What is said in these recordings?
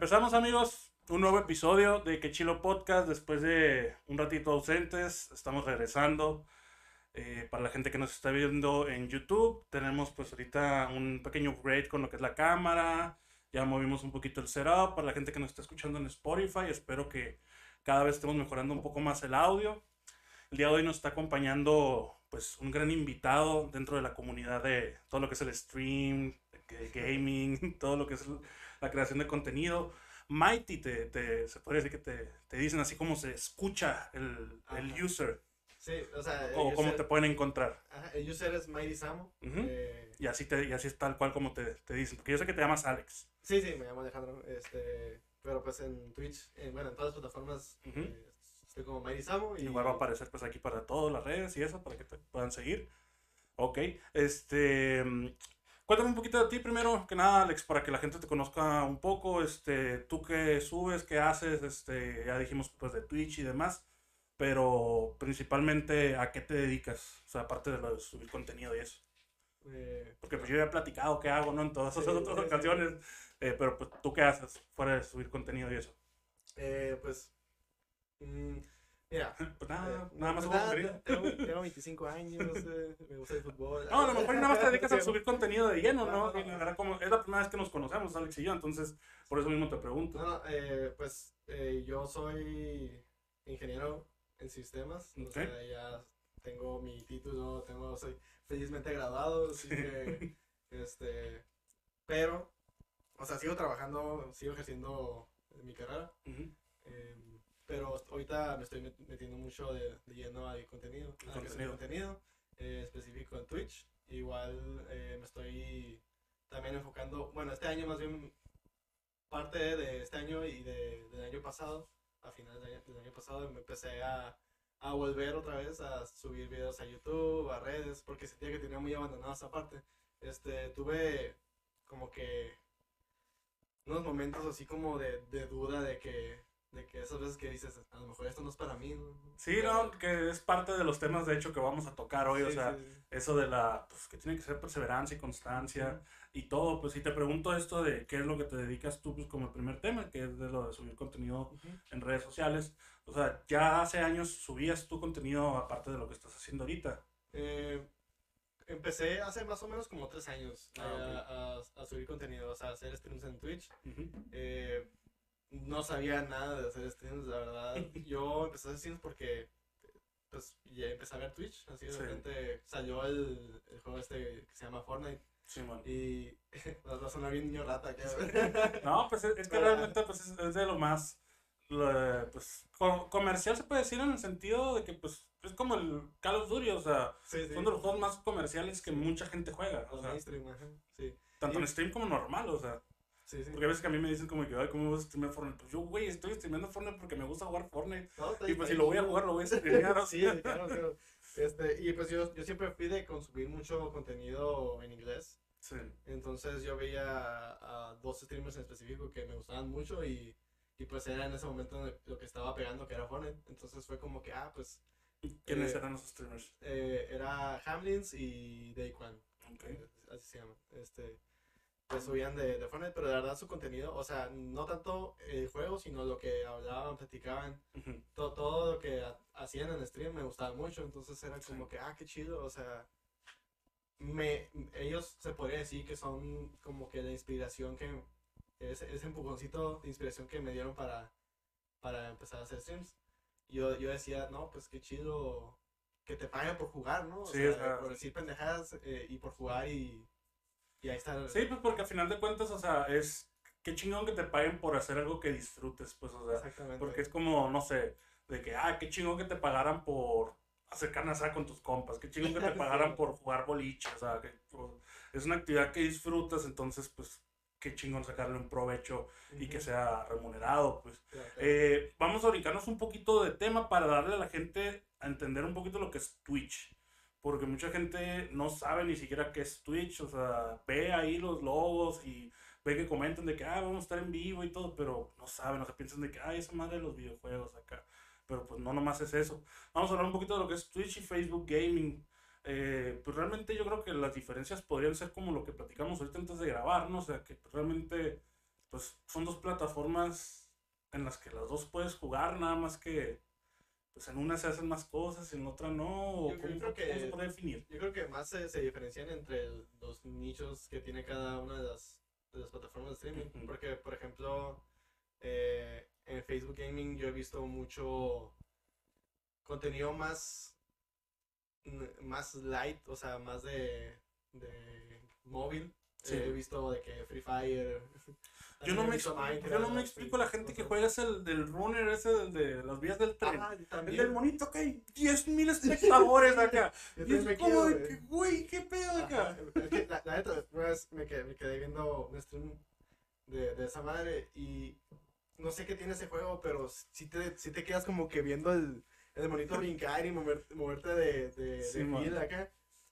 Empezamos amigos, un nuevo episodio de Quechilo Podcast después de un ratito ausentes, estamos regresando. Eh, para la gente que nos está viendo en YouTube, tenemos pues ahorita un pequeño upgrade con lo que es la cámara, ya movimos un poquito el setup, para la gente que nos está escuchando en Spotify, espero que cada vez estemos mejorando un poco más el audio. El día de hoy nos está acompañando pues un gran invitado dentro de la comunidad de todo lo que es el stream, gaming, todo lo que es la creación de contenido. Mighty, te, te, se puede decir que te, te dicen así como se escucha el, el user. Sí, o sea. O cómo te pueden encontrar. Ajá, el user es Mighty Samo. eh, Y así, te, y así es tal cual como te, te dicen. Porque yo sé que te llamas Alex. sí, sí, me llamo Alejandro. Este, pero pues en Twitch, en, bueno, en todas las plataformas, Ujú. eh, estoy como Mighty Samo. Y Igual va a aparecer pues aquí para todas las redes y eso, para que te puedan seguir. Ok, este... Cuéntame un poquito de ti primero que nada, Alex, para que la gente te conozca un poco. Este, tú qué subes, qué haces, este, ya dijimos pues de Twitch y demás, pero principalmente a qué te dedicas, o sea, aparte de lo de subir contenido y eso. eh, Porque pues yo ya he platicado qué hago, ¿no? En todas esas otras ocasiones, eh, pero pues tú qué haces fuera de subir contenido y eso. eh, pues. mm, mira. Pues nada, eh, nada más pues contenido. tengo, tengo 25 años, eh, me gusta el fútbol. No, a lo mejor nada más te dedicas a subir contenido de lleno, ¿no? No, no, Y la verdad, como es la primera vez que nos conocemos, Alex y yo, entonces por eso mismo te pregunto. No, eh, pues eh, yo soy ingeniero en sistemas. Ok. O sea, ya tengo mi título, tengo, soy felizmente graduado, así que, este, pero, o sea, sigo trabajando, sigo ejerciendo mi carrera, pero ahorita me estoy met- metiendo mucho de, de lleno al contenido, contenido eh, específico en Twitch. Igual eh, me estoy también enfocando, bueno, este año más bien parte de este año y de, del año pasado, a finales del año, del año pasado, me empecé a, a volver otra vez a subir videos a YouTube, a redes, porque sentía que tenía muy abandonada esa parte. Este, tuve como que unos momentos así como de, de duda de que, de que esas veces que dices, a lo mejor esto no es para mí. ¿no? Sí, no, que es parte de los temas de hecho que vamos a tocar hoy, o sea, sí, sí. eso de la, pues que tiene que ser perseverancia y constancia y todo, pues si te pregunto esto de qué es lo que te dedicas tú, pues como el primer tema, que es de lo de subir contenido en redes sociales, o sea, ya hace años subías tu contenido aparte de lo que estás haciendo ahorita. Eh, empecé hace más o menos como tres años Ah, a, a- a subir contenido, o sea, a hacer streams en Twitch. Eh, no sabía nada de hacer streams, la verdad. Yo empecé a hacer streams porque pues ya empecé a ver Twitch, así de Sí. repente salió el, el juego este que se llama Fortnite Sí, man. y va a sonar bien niño rata. que- No, pues es, es que realmente pues, es, es de lo más lo- pues, co- comercial se puede decir en el sentido de que pues es como el Call of Duty, o sea, Sí, sí. son de los juegos más comerciales que mucha gente juega, o sea, mainstream, sí. tanto en stream como normal, o sea, Sí, sí. porque a veces que a mí me dicen como que, ay, ¿cómo vas a streamear Fortnite? Pues yo, güey, estoy streameando Fortnite porque me gusta jugar Fortnite, No, y pues si lo voy a jugar, lo voy a streamear, sí, claro, claro. Este, y pues yo, yo siempre fui de consumir mucho contenido en inglés. Sí. Entonces yo veía a, a dos streamers en específico que me gustaban mucho y, y pues era en ese momento lo que estaba pegando que era Fortnite. Entonces fue como que, ah, pues ¿Quiénes Eh, eran esos streamers? eh, era Hamlins y Daquan, Ok. eh, así se llama. Este, pues subían de, de Fortnite, pero de verdad su contenido, o sea, no tanto el juego, sino lo que hablaban, platicaban, Ujú. todo, todo lo que ha- hacían en stream me gustaba mucho, entonces era como que, ah, qué chido, o sea, me, ellos se podría decir que son como que la inspiración que, ese, ese empujoncito de inspiración que me dieron para, para empezar a hacer streams. Yo, yo decía, no, pues qué chido que te paguen por jugar, ¿no? O Sí, sea, por decir pendejadas eh, y por jugar y, y ahí está. Sí, pues porque al final de cuentas, o sea, es qué chingón que te paguen por hacer algo que disfrutes, pues, o sea, Exactamente. porque es como, no sé, de que, ah, qué chingón que te pagaran por hacer carne asada con tus compas, qué chingón que te pagaran por jugar boliche, o sea, que pues, es una actividad que disfrutas, entonces, pues, qué chingón sacarle un provecho y que sea remunerado, pues. Claro, claro. Eh, vamos a brincarnos un poquito de tema para darle a la gente a entender un poquito lo que es Twitch. Porque mucha gente no sabe ni siquiera qué es Twitch. O sea, ve ahí los logos y ve que comentan de que ah, vamos a estar en vivo y todo, pero no saben, o sea, piensan de que ay, esa madre de los videojuegos acá. Pero pues no nomás es eso. Vamos a hablar un poquito de lo que es Twitch y Facebook Gaming. Eh, pues realmente yo creo que las diferencias podrían ser como lo que platicamos ahorita antes de grabar, ¿no? O sea, que pues, realmente pues son dos plataformas en las que las dos puedes jugar, nada más que pues en una se hacen más cosas en otra no. Yo- yo ¿Cómo, creo que- cómo se puede definir? Yo creo que más se, se diferencian entre el- los nichos que tiene cada una de las, de las plataformas de streaming. Porque, por ejemplo, eh, en Facebook Gaming yo he visto mucho contenido más, más light, o sea, más de, de móvil. Sí. Eh, he visto de que Free Fire. Yo no, me yo no me explico la gente que juega es el del runner, ese del de las vías del tren. Ah, el también. del monito que hay 10.000 espectadores acá. Y es me como de quiero, que, güey. ¿qué pedo acá? La, la neta, vez me quedé, me quedé viendo un stream de, de esa madre y no sé qué tiene ese juego, pero si te, sí te quedas como que viendo el, el monito brincar y mover- moverte de, de, Sí, de acá.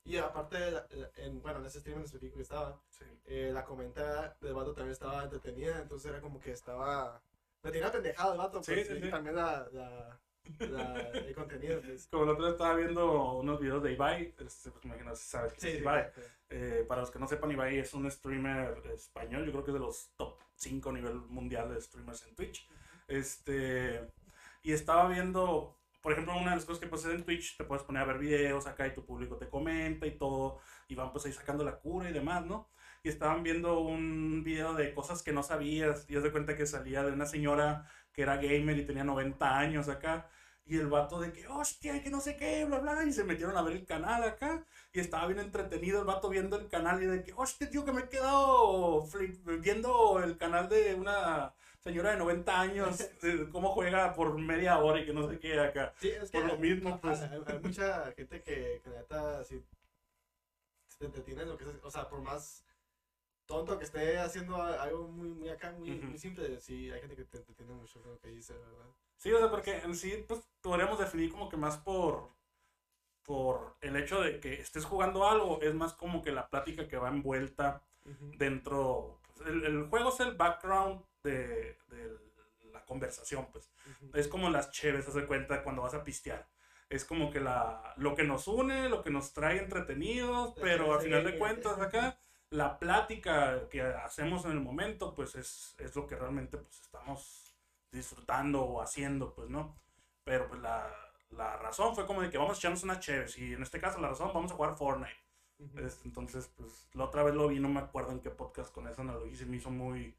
Y aparte, la- la- en, bueno, en ese stream en específico que estaba, Sí. eh, la comenta del vato también estaba entretenida, entonces era como que estaba... Me tenía pendejado el vato, Sí, pues, sí, y también la, la, la- el contenido, pues. Como el otro día estaba viendo unos videos de Ibai, este, pues me imagino si sabes Sí, es Ibai. Eh, para los que no sepan, Ibai es un streamer español, yo creo que es de los top 5 a nivel mundial de streamers en Twitch. Este, y estaba viendo, por ejemplo, una de las cosas que puedes hacer en Twitch, te puedes poner a ver videos acá y tu público te comenta y todo, y van pues ahí sacando la cura y demás, ¿no? Y estaban viendo un video de cosas que no sabías, y haz de cuenta que salía de una señora que era gamer y tenía 90 años acá, y el vato de que, hostia, que no sé qué, bla, bla, y se metieron a ver el canal acá, y estaba bien entretenido el vato viendo el canal, y de que, hostia, tío, que me he quedado flip- viendo el canal de una señora de 90 años, cómo juega por media hora y que no sé qué acá. Sí, es que Por lo hay- mismo, pues. Hay, hay mucha gente que, que neta, si te entretiene en lo que es, o sea, por más tonto que esté haciendo algo muy, muy acá, muy, muy simple, sí, hay gente que te entretiene mucho con lo que dice, ¿verdad? Sí, o sea, porque en sí, pues, podríamos definir como que más por, por el hecho de que estés jugando algo, es más como que la plática que va envuelta dentro, el, el juego es el background de, de la conversación, pues. Ujú. Es como las cheves, haz de cuenta, cuando vas a pistear. Es como que la, lo que nos une, lo que nos trae entretenidos, La pero a cheve, final de cuentas acá, la plática que hacemos en el momento, pues es, es lo que realmente pues estamos disfrutando o haciendo, pues, ¿no? Pero pues la, la razón fue como de que vamos a echarnos una cheves y en este caso la razón vamos a jugar Fortnite. Este, entonces, pues la otra vez lo vi, no me acuerdo en qué podcast con esa analogía se me hizo muy,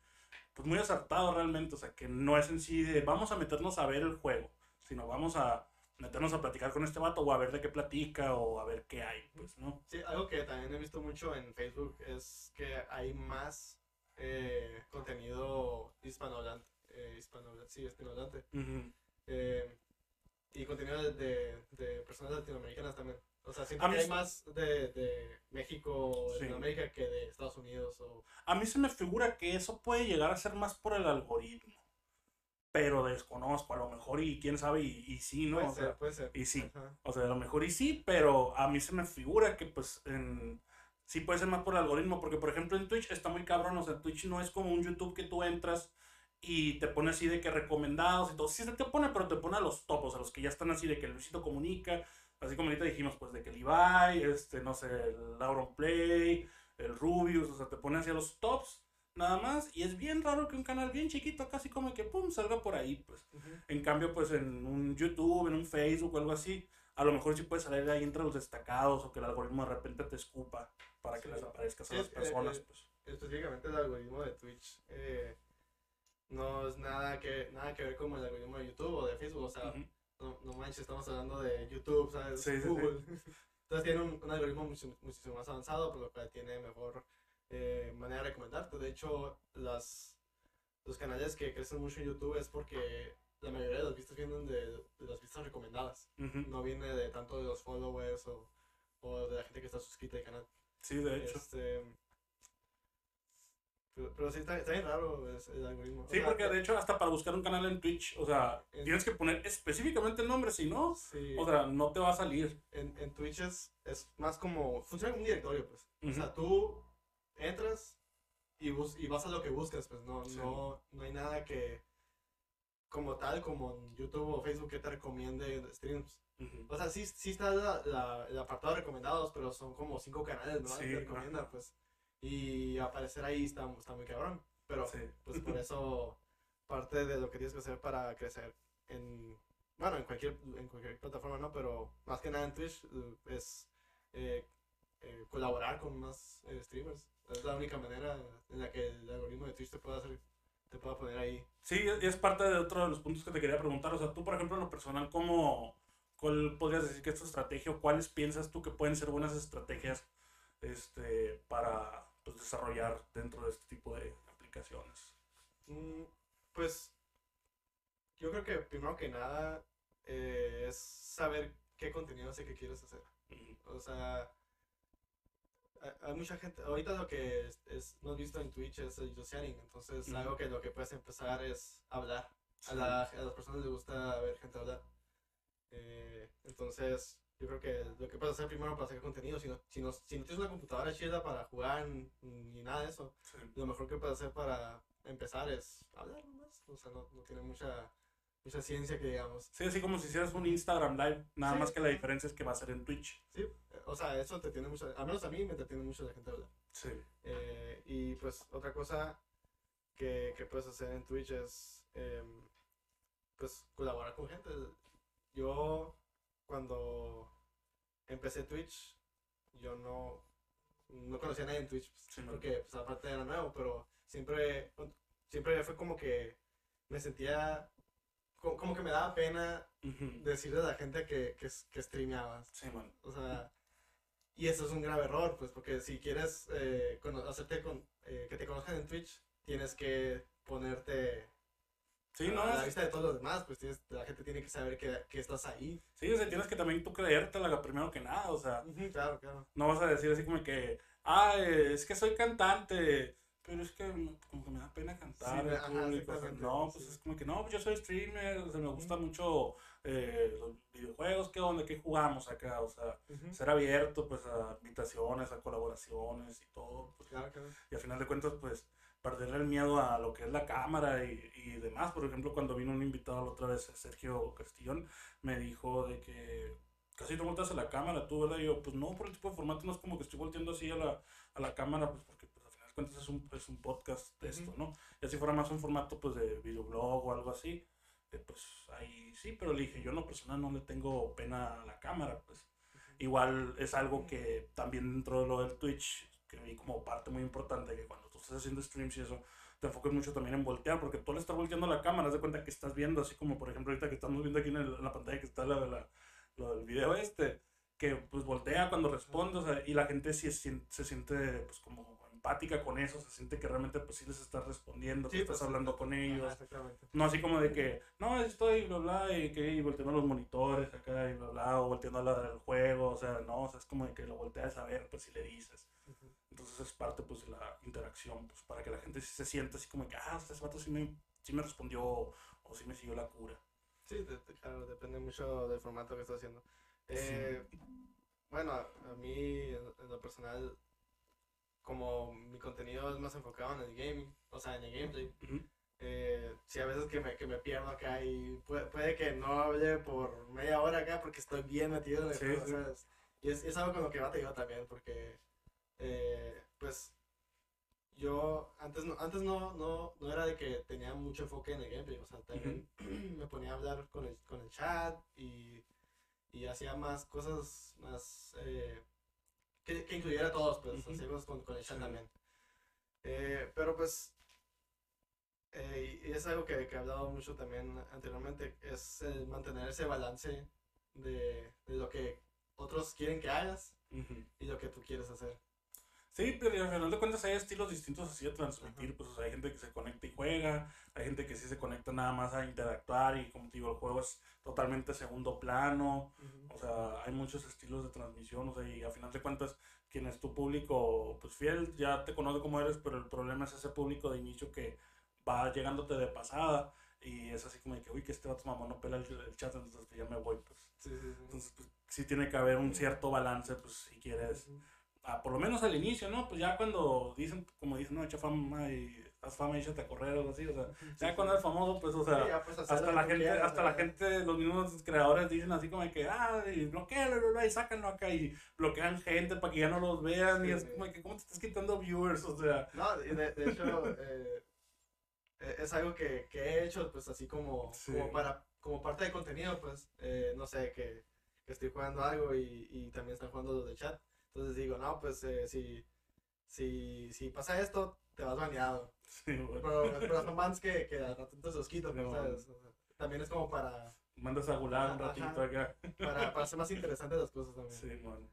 pues muy acertado realmente. O sea, que no es en sí de vamos a meternos a ver el juego, sino vamos a meternos a platicar con este vato o a ver de qué platica o a ver qué hay, pues, ¿no? Sí, algo que también he visto mucho en Facebook es que hay más eh, contenido hispanohablante, eh, hispanohablante, sí, hispanohablante, eh, y contenido de, de, de personas latinoamericanas también. O sea, mí hay más de, de México, Sí. Latinoamérica que de Estados Unidos o... A mí se me figura que eso puede llegar a ser más por el algoritmo, pero desconozco, a lo mejor y quién sabe, y, y sí, ¿no? puede O ser, sea, puede ser. y sí. Ajá. O sea, a lo mejor y sí, pero a mí se me figura que pues en... sí puede ser más por el algoritmo, porque por ejemplo en Twitch está muy cabrón, o sea, Twitch no es como un YouTube que tú entras y te pone así de que recomendados y todo. Sí se te pone, pero te pone a los topos, a los que ya están así de que Luisito comunica, así como ahorita dijimos, pues de que Ibai, este, no sé, el Lauron Play, el Rubius, o sea, te pone así a los tops, nada más, y es bien raro que un canal bien chiquito, casi como que pum, salga por ahí, pues. En cambio, pues en un YouTube, en un Facebook o algo así, a lo mejor sí puedes salir ahí entre los destacados o que el algoritmo de repente te escupa para que les aparezcas a las eh, personas. eh, Pues. específicamente el algoritmo de Twitch eh, no es nada que nada que ver como el algoritmo de YouTube o de Facebook, o sea. No, no manches, estamos hablando de YouTube, ¿sabes? Sí. Google. Entonces tiene un, un algoritmo mucho- muchísimo más avanzado, por lo cual tiene mejor eh, manera de recomendarte. De hecho, las, los canales que crecen mucho en YouTube es porque la mayoría de las vistas vienen de, de las vistas recomendadas. No viene de tanto de los followers o, o de la gente que está suscrita al canal. Sí, de hecho. Este, pero, pero sí, está, está bien raro es- el algoritmo. O Sí, sea, porque de hecho hasta para buscar un canal en Twitch, o sea, En- tienes que poner específicamente el nombre, si no, sí, o sea, no te va a salir. en, en Twitch es, es más como. Funciona como un directorio, pues. O sea, tú entras y, bus y vas a lo que buscas, pues. No, Sí. no, no hay nada que. Como tal, como en YouTube o Facebook que te recomiende streams. O sea, sí, sí está la, la- el apartado de recomendados, pero son como cinco canales, ¿no? Sí, te recomiendan, pues. Y aparecer ahí está, está muy cabrón. Pero Sí. pues por eso parte de lo que tienes que hacer para crecer en, bueno, en cualquier, en cualquier plataforma, ¿no? Pero más que nada en Twitch eh, es eh, eh, colaborar con más eh, streamers. Es la única manera en la que el algoritmo de Twitch te pueda hacer, te pueda poner ahí. Sí, es parte de otro de los puntos que te quería preguntar. O sea, tú, por ejemplo, en lo personal, ¿cómo, ¿cuál podrías decir que es tu estrategia o cuáles piensas tú que pueden ser buenas estrategias este, para pues, desarrollar dentro de este tipo de aplicaciones? Mm, Pues yo creo que primero que nada eh, es saber qué contenido es el que quieres hacer. O sea, hay- mucha gente, ahorita lo que es, es- hemos visto en Twitch es el sharing, entonces algo que lo que puedes empezar es hablar. A, la- a las personas les gusta ver gente hablar. Eh, entonces, yo creo que lo que puedes hacer primero para hacer contenido, si no, si no, si no tienes una computadora chida para jugar ni, nada de eso, Sí. lo mejor que puedes hacer para empezar es hablar nomás. O sea, no, no tiene mucha, mucha ciencia que digamos. Sí, así como si hicieras un Instagram Live, nada Sí. más que la diferencia es que va a ser en Twitch. Sí, eh, o sea, eso te tiene mucho, al menos a mí me entretiene mucho la gente hablar. Sí. Eh, y pues otra cosa que, que puedes hacer en Twitch es em, pues colaborar con gente. Yo cuando empecé Twitch, yo no, no conocía a nadie en Twitch, pues, Sí, porque pues aparte era nuevo, pero siempre, siempre fue como que me sentía, co- como que me daba pena decirle a la gente que, que, que streameabas. Sí, man. O sea, y eso es un grave error, pues, porque si quieres eh, hacerte con, eh, que te conozcan en Twitch, tienes que ponerte Sí, a no, la es- vista de todos los demás, pues tienes, la gente tiene que saber que, que estás ahí. sí, o sea, tienes que también tú creértela primero que nada, o sea, Ujú, claro, claro. no vas a decir así como que, ah, es que soy cantante, pero es que como que me da pena cantar Sí, ajá, público, o sea, no, pues sí. es como que no, pues yo soy streamer, o sea, me gusta Ujú. mucho eh, los videojuegos, ¿qué onda? ¿Qué jugamos acá? O sea, Ujú, ser abierto pues a invitaciones, a colaboraciones y todo, pues, Claro, claro. y al final de cuentas pues perderle el miedo a lo que es la cámara y, y demás. Por ejemplo, cuando vino un invitado la otra vez, Sergio Castillón, me dijo de que casi no volteas a la cámara, tú, ¿verdad? Y yo, pues no, por el tipo de formato no es como que estoy volteando así a la, a la cámara, pues porque pues, al final de cuentas es un, es un podcast de esto. ¿no? Y si fuera más un formato pues de videoblog o algo así, eh, pues ahí sí, pero le dije, yo en lo personal no le tengo pena a la cámara, pues igual es algo que también dentro de lo del Twitch, que vi como parte muy importante, que cuando estás haciendo streams y eso, te enfocas mucho también en voltear, porque tú le estás volteando la cámara, haz de cuenta que estás viendo, así como por ejemplo ahorita que estamos viendo aquí en, el- la pantalla que está la, la, del video este, que pues voltea cuando responde, o sea, y la gente sí se, se siente pues como empática con eso, se siente que realmente pues sí les estás respondiendo, que Sí, estás pues, hablando con ellos, exactamente. no así como de que, no, estoy, bla, bla, y que y volteando los monitores acá, y bla, bla, o volteando la del juego, o sea, no, o sea, es como de que lo volteas a ver, pues si le dices. Ujú. Entonces es parte, pues, de la interacción, pues, para que la gente sí se sienta así como que, ah, este vato sí me, sí me respondió, o sí me siguió la cura. Sí, de- de- claro, depende mucho del formato que estás haciendo. Eh, Bueno, a, a mí, en lo personal, como mi contenido es más enfocado en el gaming, o sea, en el gameplay, Ujú. eh, sí, a veces que me, que me pierdo acá y puede, puede que no hable por media hora acá porque estoy bien metido en el Sí, juego, sí. ¿sabes? Y es, es algo con lo que batalló también, porque, eh, pues, yo antes, no, antes no, no, no era de que tenía mucho enfoque en el gameplay, o sea, también me ponía a hablar con el, con el chat y, y hacía más cosas más eh, que, que incluyera a todos, pues, hacía cosas con, con el chat también. Eh, pero pues, eh, y es algo que, que he hablado mucho también anteriormente, es el mantener ese balance de, de lo que otros quieren que hagas Ujú. y lo que tú quieres hacer. Sí, pero al final de cuentas hay estilos distintos así de transmitir, Ajá. pues o sea, hay gente que se conecta y juega, hay gente que sí se conecta nada más a interactuar y como te digo, el juego es totalmente segundo plano, o sea, hay muchos estilos de transmisión, o sea, y a final de cuentas, quien es tu público, pues fiel, ya te conoce cómo eres, pero el problema es ese público de inicio que va llegándote de pasada y es así como de que, uy, que este vato mamón no pela el, el chat, entonces pues, ya me voy, pues. Sí, sí, sí. Entonces, pues, sí tiene que haber un cierto balance, pues, si quieres. Ah, por lo menos al inicio, ¿no? Pues ya cuando dicen, como dicen, no, echa fama y haz fama y échate a correr o algo así, o sea, ya Sí, cuando eres famoso, pues, o sea, Sí, hacer hasta la gente, quieras, hasta la gente, los mismos creadores dicen así como que, ah, y bloquealo, y sácanlo acá y bloquean gente para que ya no los vean y es como que, ¿cómo te estás quitando viewers? O sea, No, y de, de hecho, eh, eh, es algo que, que he hecho, pues así como, como, para, como parte de contenido, pues, eh, no sé, que, que estoy jugando algo y, y también están jugando los de chat. Entonces digo, no, pues eh, si, si, si pasa esto, te vas baneado. Sí, güey. Pero, pero son bans que, que al rato te los No. ¿sabes? O sea, también es como para, Mandas a gular un Ajá. ratito acá. para, para hacer más interesantes las cosas también. Sí, man.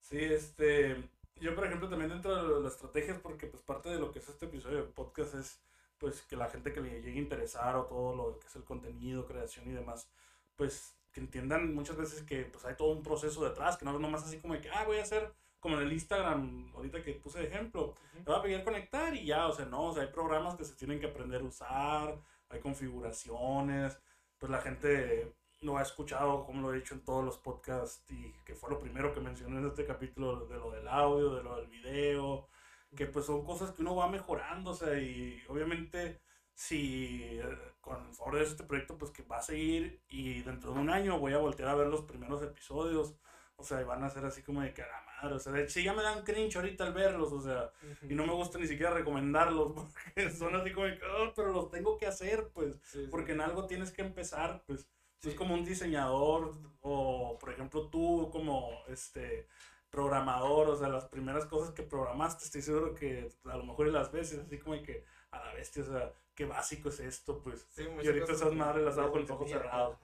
Sí, este. Yo, por ejemplo, también dentro de las estrategias, porque pues parte de lo que es este episodio de podcast es pues que la gente que le llegue a interesar o todo lo que es el contenido, creación y demás, pues que entiendan muchas veces que pues hay todo un proceso detrás, que no es nomás así como de que, ah, voy a hacer como en el Instagram, ahorita que puse de ejemplo, Ujú. te va a pedir conectar y ya, o sea, no, o sea, hay programas que se tienen que aprender a usar, hay configuraciones, pues la gente lo ha escuchado, como lo he dicho en todos los podcasts, y que fue lo primero que mencioné en este capítulo, de lo del audio, de lo del video, que pues son cosas que uno va mejorando, o sea, y obviamente si con el favor de este proyecto, pues que va a seguir y dentro de un año voy a voltear a ver los primeros episodios, o sea, y van a ser así como de que a la madre, o sea, de hecho ya me dan cringe ahorita al verlos, o sea, y no me gusta ni siquiera recomendarlos porque son así como de que, "Oh, pero los tengo que hacer, pues, Sí, sí. porque en algo tienes que empezar, pues. Sí. Es como un diseñador o, por ejemplo, tú como este programador, o sea, las primeras cosas que programaste, estoy seguro que a lo mejor y las veces, así como de que a la bestia, o sea, qué básico es esto, pues. Sí, Y ahorita cosas esas madres las que- hago con los ojos cerrados.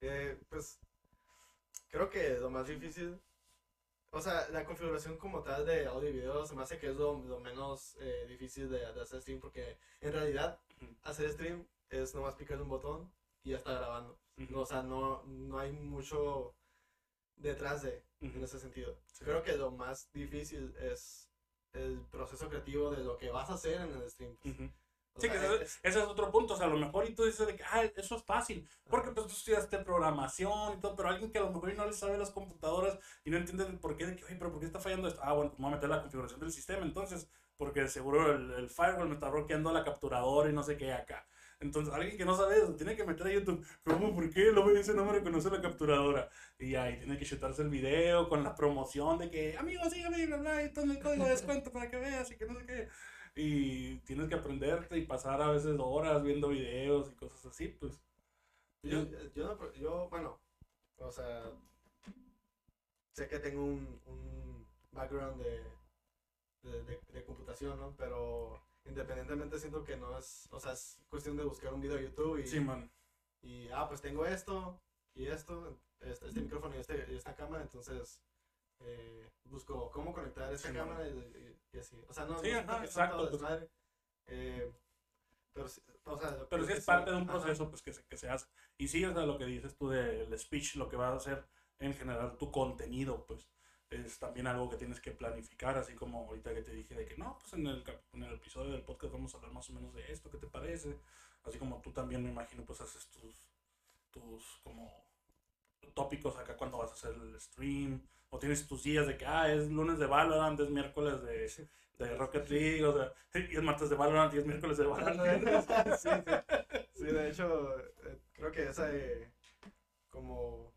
Eh, pues creo que lo más difícil, o sea, la configuración como tal de audio y video se me hace que es lo, lo menos eh, difícil de, de hacer stream porque en realidad Ujú. hacer stream es nomás picar un botón y ya está grabando. Ujú. No, o sea, no, no hay mucho detrás de en Ujú. ese sentido. Sí. Creo que lo más difícil es el proceso creativo de lo que vas a hacer en el stream. pues. Sí, que ese, es- ese es otro punto, o sea, a lo mejor y tú dices de que, ah, eso es fácil, porque pues tú estudiaste programación y todo, pero alguien que a lo mejor no le sabe las computadoras y no entiende por qué, de que, oye, pero ¿por qué está fallando esto? Ah, bueno, pues me voy a meter la configuración del sistema, entonces, porque seguro el, el firewall me está bloqueando la capturadora y no sé qué acá. Entonces, alguien que no sabe eso tiene que meter a YouTube, ¿cómo? ¿Por qué? Lo dice, no me reconoce la capturadora. Y ahí tiene que chutarse el video con la promoción de que, amigos, síganme, y bla, bla, y todo el código de descuento para que veas y que no sé qué y tienes que aprenderte y pasar a veces horas viendo videos y cosas así, pues. Yo, yo, no, yo, bueno, o sea, sé que tengo un, un background de, de, de- de computación, ¿no? Pero independientemente siento que no es, o sea, es cuestión de buscar un video de YouTube y, Sí, man. y ah, pues tengo esto y esto, este, este micrófono y, este, y esta cámara, entonces eh, busco cómo conectar esta Sí, cámara y, y- y así. O sea, no, Sí, no ajá, exacto, pues. desmadre, eh, pero, o sea, Pero sí es parte de un ajá. proceso pues que se, que se hace. Y sí, o sea, lo que dices tú del speech, lo que va a hacer en general tu contenido, pues es también algo que tienes que planificar, así como ahorita que te dije de que no, pues en el, en el episodio del podcast vamos a hablar más o menos de esto, ¿qué te parece? Así como tú también me imagino pues haces tus, tus como tópicos acá cuando vas a hacer el stream, o tienes tus días de que, ah, es lunes de Valorant, es miércoles de, de Rocket League, o sea, y es martes de Valorant y es miércoles de Valorant. sí, sí. Sí, de hecho, eh, creo que esa eh, como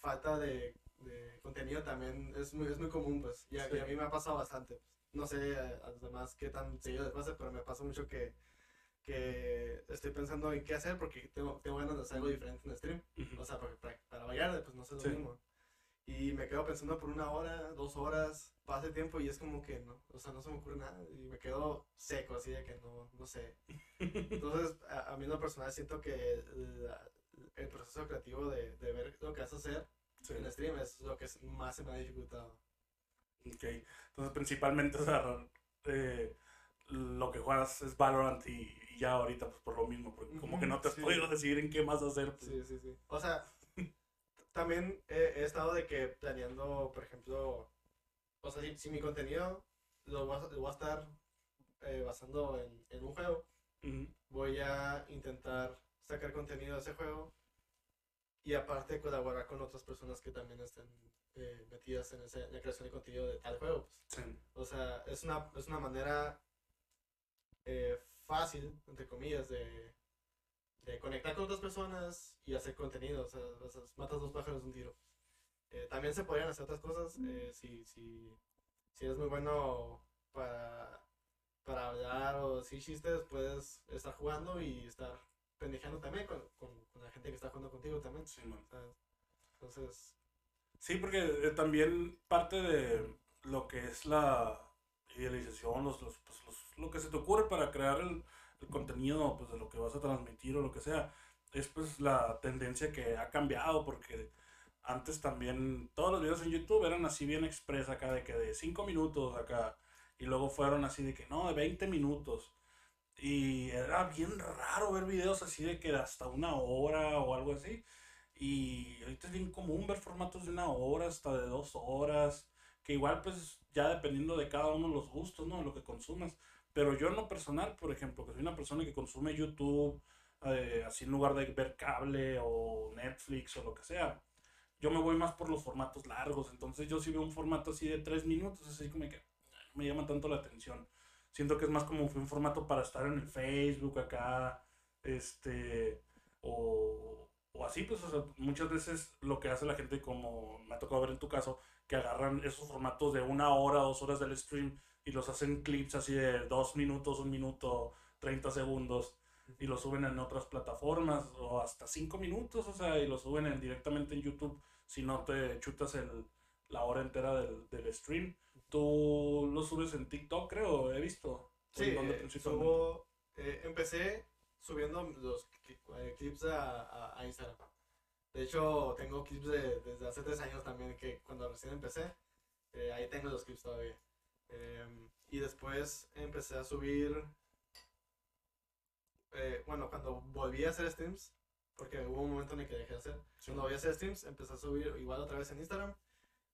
falta de, de contenido también es muy, es muy común, pues. Y a, Sí. y a mí me ha pasado bastante. No sé a, a los demás qué tan seguido les pasa, pero me pasa mucho que, que estoy pensando en qué hacer porque tengo, tengo ganas de hacer algo diferente en stream. Ujú. O sea, para, para, para bailar, pues no sé lo Sí. mismo. Y me quedo pensando por una hora, dos horas, pasa el tiempo y es como que no, o sea, no se me ocurre nada y me quedo seco, así de que no, no sé. Entonces, a, a mí en lo personal siento que la- el proceso creativo de, de ver lo que vas a hacer Sí. en stream es lo que más se me ha dificultado. Ok, entonces principalmente, o sea, eh, lo que juegas es Valorant y, y ya ahorita pues por lo mismo, porque como que no te has Sí. podido decidir en qué más hacer. pues. Sí, sí, sí. O sea, también he, he estado de que planeando, por ejemplo, o sea, si, si mi contenido lo voy a, lo voy a estar eh, basando en, en un juego, voy a intentar sacar contenido de ese juego y aparte colaborar con otras personas que también estén eh, metidas en, ese- en la creación de contenido de tal juego. pues. Sí. O sea, es una, es una manera eh, fácil, entre comillas, de, de conectar con otras personas y hacer contenido. O sea, o sea, matas dos pájaros de un tiro. Eh, también se podrían hacer otras cosas eh, si, si, si eres muy bueno para para hablar o decir chistes, puedes estar jugando y estar pendejando también con, con, con la gente que está jugando contigo también. Sí, man. ¿sabes? Entonces, Sí, porque eh, también parte de lo que es la idealización, los, los, pues, los- lo que se te ocurre para crear el, contenido pues, de lo que vas a transmitir o lo que sea, es pues la tendencia que ha cambiado, porque antes también todos los videos en YouTube eran así bien express acá, de que de 5 minutos acá, y luego fueron así de que no, de 20 minutos. Y era bien raro ver videos así de que hasta una hora o algo así. Y ahorita es bien común ver formatos de una hora hasta de dos horas, que igual pues ya dependiendo de cada uno los gustos, ¿no? Lo que consumas. Pero yo en lo personal, por ejemplo, que soy una persona que consume YouTube, eh, así en lugar de ver cable o Netflix o lo que sea, yo me voy más por los formatos largos. Entonces yo si veo un formato así de tres minutos, así como que no me llama tanto la atención. Siento que es más como un formato para estar en el Facebook acá, este, o, o así, pues, o sea, muchas veces lo que hace la gente, como me ha tocado ver en tu caso, que agarran esos formatos de una hora, dos horas del stream y los hacen clips así de dos minutos, un minuto, 30 segundos y los suben en otras plataformas o hasta cinco minutos, o sea, y los suben en- directamente en YouTube si no te chutas el, la hora entera del, del stream. Tú lo subes en TikTok, creo, he visto. sí, ¿En dónde eh, subo, eh, empecé subiendo los eh, clips a, a- a Instagram. De hecho, tengo clips de, desde hace tres años también, que cuando recién empecé, eh, ahí tengo los clips todavía. Em, y después empecé a subir, eh, bueno, cuando volví a hacer streams, porque hubo un momento en el que dejé de hacer, Sí. cuando volví a hacer streams, empecé a subir igual otra vez en Instagram,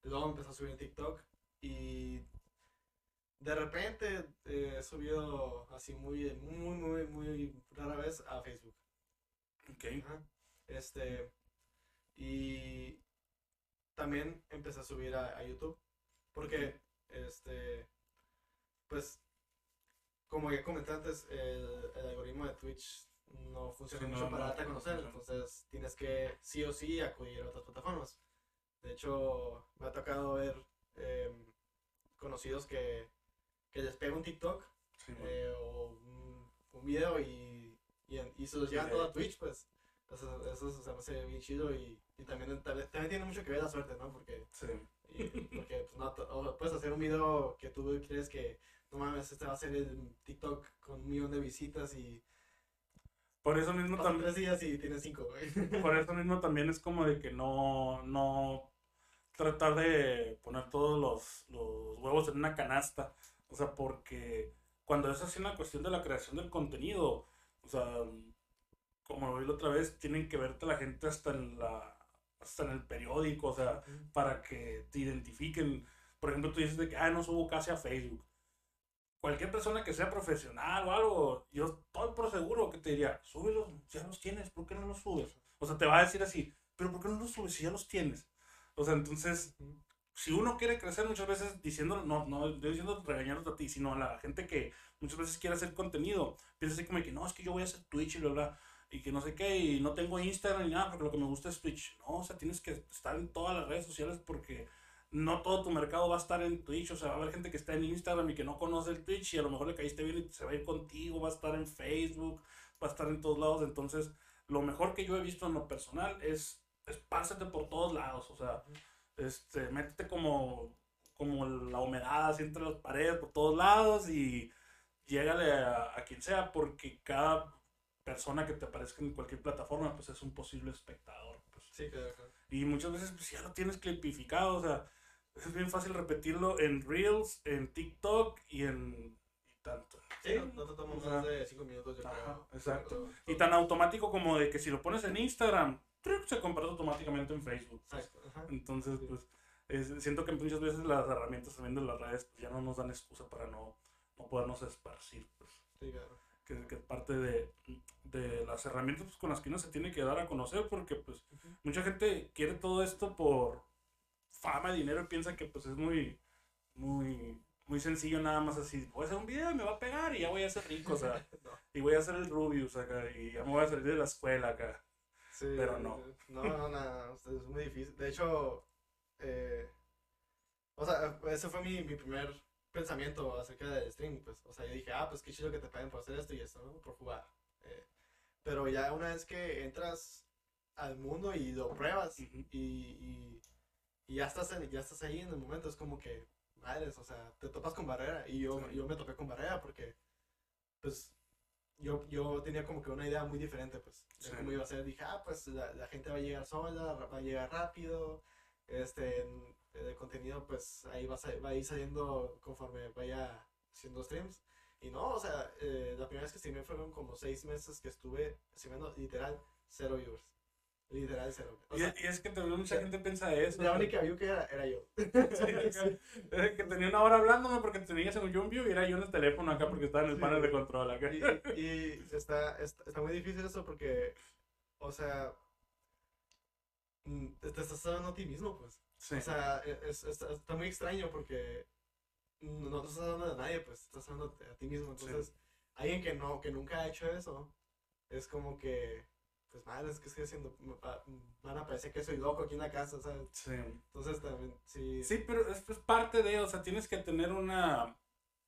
luego empecé a subir en TikTok y de repente eh, he subido así muy, muy, muy, muy rara vez a Facebook. Ok. Ajá. Este, y también empecé a subir a, a YouTube, porque, este, pues, como ya comenté antes, el, el algoritmo de Twitch no funciona Sí, no, mucho para no, darte a no conocer, entonces tienes que sí o sí acudir a otras plataformas. De hecho, me ha tocado ver em, conocidos que, que les pega un TikTok Sí, eh, o un, un video y, y, y se los llevan todo a Twitch, pues. Eso, eso se me hace bien chido y, y también, también, también tiene mucho que ver la suerte, ¿no? Porque, Sí. Y- porque pues, no, o puedes hacer un video que tú crees que, no mames, este va a ser el TikTok con un millón de visitas y Por eso mismo también. tres días y tienes cinco, güey. Por eso mismo también es como de que no, no tratar de poner todos los, los huevos en una canasta. O sea, porque cuando es así una cuestión de la creación del contenido, o sea, como lo vi la otra vez, tienen que verte la gente hasta en la hasta en el periódico, o sea, para que te identifiquen. Por ejemplo, tú dices de que, ah, no subo casi a Facebook. Cualquier persona que sea profesional o algo, yo estoy por seguro que te diría, súbelos, ya los tienes, ¿por qué no los subes? O sea, te va a decir así, pero ¿por qué no los subes si ya los tienes? O sea, entonces, si uno quiere crecer muchas veces diciendo, no, no estoy diciendo regañándote a ti, sino a la gente que muchas veces quiere hacer contenido, piensa así como que no, es que yo voy a hacer Twitch y bla, bla, y que no sé qué, y no tengo Instagram ni nada, porque lo que me gusta es Twitch. No, o sea, tienes que estar en todas las redes sociales porque no todo tu mercado va a estar en Twitch, o sea, va a haber gente que está en Instagram y que no conoce el Twitch y a lo mejor le caíste bien y se va a ir contigo, va a estar en Facebook, va a estar en todos lados, entonces lo mejor que yo he visto en lo personal es espársete por todos lados, o sea, este, métete como, como la humedad así entre las paredes por todos lados y llégale a, a quien sea, porque cada persona que te aparezca en cualquier plataforma, pues es un posible espectador. Pues. Sí, claro, claro. Y muchas veces pues, ya lo tienes clipificado, o sea, es bien fácil repetirlo en Reels, en TikTok y en y tanto. Sí, no, no te toma O sea, más de cinco minutos, yo ajá, creo. exacto. Pero- Y tan automático como de que si lo pones en Instagram, se comparte automáticamente en Facebook. pues. Exacto, ajá. Entonces, Sí. pues, es- siento que muchas veces las herramientas también de las redes pues, ya no nos dan excusa para no, no podernos esparcir, pues. Sí, claro. Que, que parte de, de las herramientas pues, con las que uno se tiene que dar a conocer, porque pues mucha gente quiere todo esto por fama, dinero, y piensa que pues es muy, muy, muy sencillo nada más así, voy a hacer un video y me va a pegar y ya voy a ser rico, o sea, No. y voy a hacer el Rubius acá, y ya me voy a salir de la escuela acá. Sí, Pero no. No, no, nada, o sea, es muy difícil. De hecho, eh, o sea, ese fue mi, mi primer pensamiento acerca del stream, pues, o sea, yo dije, ah, pues qué chido que te paguen por hacer esto y esto, ¿no? Por jugar. Eh, pero ya una vez que entras al mundo y lo pruebas y, y, y ya, estás en- ya estás ahí en el momento, es como que, madres, o sea, te topas con barrera y yo, Sí. yo me topé con barrera porque, pues, yo, yo tenía como que una idea muy diferente, pues, de Sí. cómo iba a ser. Dije, ah, pues la, la gente va a llegar sola, va a llegar rápido, este, en- el contenido, pues, ahí va a, va a ir saliendo conforme vaya haciendo streams. Y no, o sea, eh, la primera vez que streamé fueron como seis meses que estuve streamando literal cero viewers. Literal cero. O Y, sea, y es que también mucha gente piensa eso. la única view que era, era yo. Sí, acá. que tenía una hora hablándome porque tenía según yo un view y era yo en el teléfono acá porque estaba en el Sí. panel de control acá. Y, y está, está, está muy difícil eso porque, o sea, mm, te, te estás hablando a ti mismo, pues. Sí. O sea, es, es- está muy extraño porque no te estás hablando de nadie, pues, estás hablando a ti mismo. Sí. Entonces, alguien que no, que nunca ha hecho eso, es como que, pues, madre, es que estoy haciendo, me pa- van a parecer que soy loco aquí en la casa, ¿sabes? Sí. Entonces, también, sí. Sí, pero esto es parte de, o sea, tienes que tener una...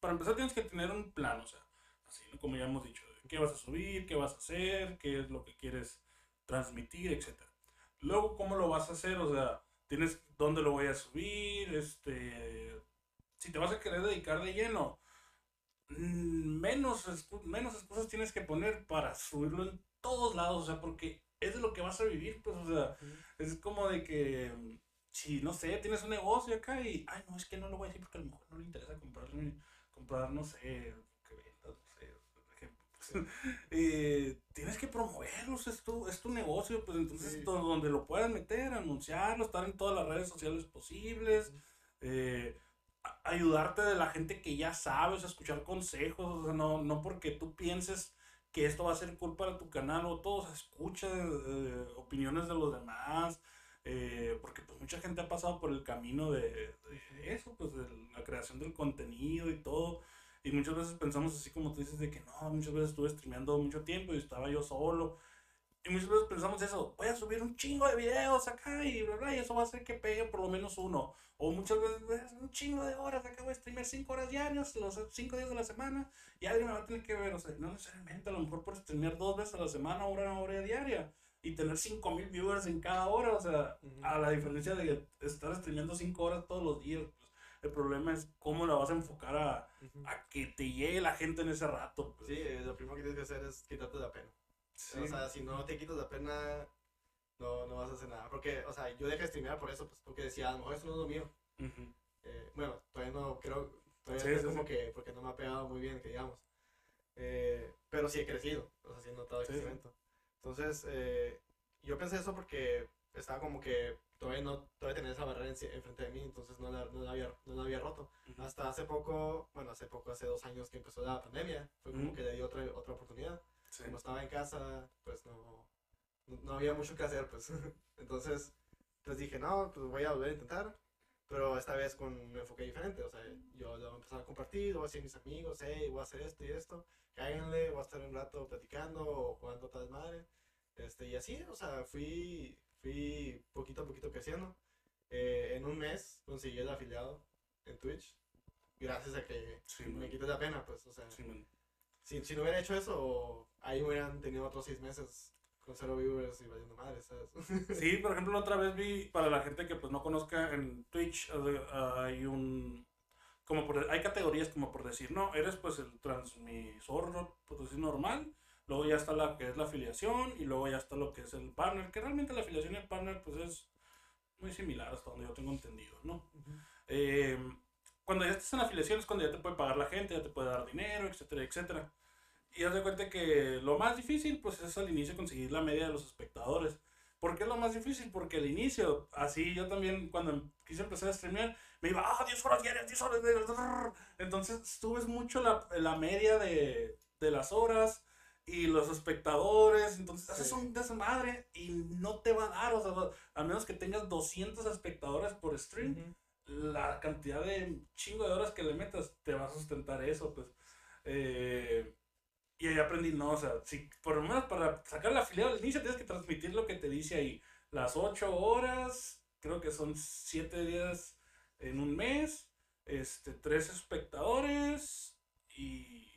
Para empezar tienes que tener un plan, o sea, así como ya hemos dicho, qué vas a subir, qué vas a hacer, qué es lo que quieres transmitir, etc. Luego, ¿cómo lo vas a hacer? O sea, tienes dónde lo voy a subir, este... Si te vas a querer dedicar de lleno, mm, menos, menos excusas tienes que poner para subirlo en todos lados, o sea, porque es de lo que vas a vivir, pues, o sea, es como de que, si, no sé, tienes un negocio acá y, ay, no, es que no lo voy a decir porque a lo mejor no le interesa comprarle, comprar, no sé, que vendas, no sé, por ejemplo. pues, eh, tienes que promoverlos, es tu, es tu negocio, pues entonces Sí. donde lo puedas meter, anunciarlo, estar en todas las redes sociales posibles, eh, ayudarte de la gente que ya sabes, escuchar consejos, o sea, no, no porque tú pienses que esto va a ser cool para tu canal o todo, o sea, escucha eh, opiniones de los demás, eh, porque pues mucha gente ha pasado por el camino de, de eso, pues de la creación del contenido y todo, y muchas veces pensamos así como tú dices de que no, muchas veces estuve streameando mucho tiempo y estaba yo solo, y muchas veces pensamos eso, voy a subir un chingo de videos acá y bla, bla, y eso va a hacer que pegue por lo menos uno. O muchas veces un chingo de horas, acá voy a streamear 5 horas diarias, los 5 días de la semana, y alguien me va a tener que ver. O sea, no necesariamente, a lo mejor por streamear dos veces a la semana, una hora diaria, y tener 5000 viewers en cada hora. O sea, a la diferencia de estar streameando 5 horas todos los días, el problema es cómo la vas a enfocar a, a que te llegue la gente en ese rato. pues. Sí, lo primero que tienes que hacer es quitarte la pena. Sí. O sea, si no te quitas la pena, no, no vas a hacer nada. Porque, o sea, yo dejé de streamear por eso, pues, porque decía, a lo mejor eso no es lo mío. Ujú. Eh, bueno, todavía no creo, todavía Sí, es sí, como sí. que, porque no me ha pegado muy bien, que digamos. Eh, pero sí he crecido, o sea, sí he notado el crecimiento. Entonces, eh, yo pensé eso porque estaba como que todavía no, todavía tenía esa barrera en- enfrente de mí, entonces no la, no la había, no la había roto. Ujú. Hasta hace poco, bueno, hace poco, hace dos años que empezó la pandemia, fue como Ujú. que le di otra, otra oportunidad. Sí. Como estaba en casa, pues no, no, había mucho que hacer, pues. Entonces, pues dije, no, pues voy a volver a intentar, pero esta vez con un enfoque diferente. O sea, yo lo voy a empezar a compartir, voy a decir a mis amigos, hey, voy a hacer esto y esto, cáiganle, voy a estar un rato platicando o jugando tal madre. Este, y así, o sea, fui, fui poquito a poquito creciendo. Eh, en un mes conseguí el afiliado en Twitch, gracias a que Sí, me quité la pena, pues, o sea. Sí. Si, si no hubiera hecho eso, ahí hubieran tenido otros seis meses con cero viewers y valiendo madre, ¿sabes? Sí, por ejemplo, otra vez vi, para la gente que pues no conozca, en Twitch eh, hay un, como por, hay categorías como por decir, no, eres pues el transmisor, por decir, normal, luego ya está la que es la afiliación y luego ya está lo que es el partner, que realmente la afiliación y el partner pues es muy similar hasta donde yo tengo entendido, ¿no? Eh, cuando ya estás en afiliación es cuando ya te puede pagar la gente, ya te puede dar dinero, etcétera, etcétera. Y haz de cuenta que lo más difícil, pues es al inicio conseguir la media de los espectadores. ¿Por qué es lo más difícil? Porque al inicio, así yo también cuando em- quise empezar a streamear, me iba, ah, 10 horas diarias, 10 horas diarias. drrr". Entonces subes mucho la, la media de, de las horas y los espectadores. Entonces haces Sí. un desmadre y no te va a dar, o sea, a menos que tengas 200 espectadores por stream la cantidad de chingo de horas que le metas te va a sustentar eso, pues. Eh, y ahí aprendí, no, o sea, si por lo menos para sacar la afiliado al inicio tienes que transmitir lo que te dice ahí. Las 8 horas, creo que son 7 días en un mes. este, tres espectadores y...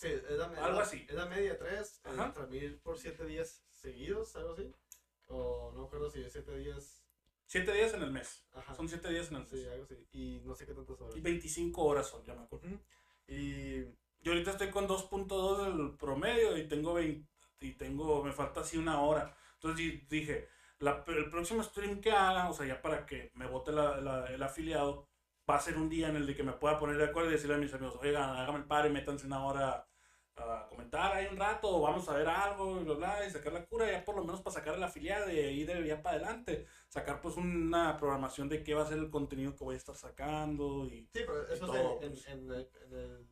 Sí, es la, Algo así. Es la media 3, Ajá. transmitir por 7 días seguidos, algo así. O no me acuerdo si es 7 días. Siete días en el mes. Ajá. Son siete días en el mes. Sí, algo así. Y no sé qué tantas horas. Y 25 horas son, ya me acuerdo. Y Yo ahorita estoy con 2.2 del promedio y tengo 20, y tengo, me falta así una hora. Entonces di- dije, la- el próximo stream que haga, o sea, ya para que me vote la- la- el afiliado, va a ser un día en el que me pueda poner de acuerdo y decirle a mis amigos, oigan, hágame el par y métanse una hora a comentar ahí un rato, vamos a ver algo, y bla, bla, y sacar la cura, ya por lo menos para sacar el afiliado y ahí de ya para adelante, sacar pues una programación de qué va a ser el contenido que voy a estar sacando y... sí, pero eso todo, es en, pues. en, en el, en, el,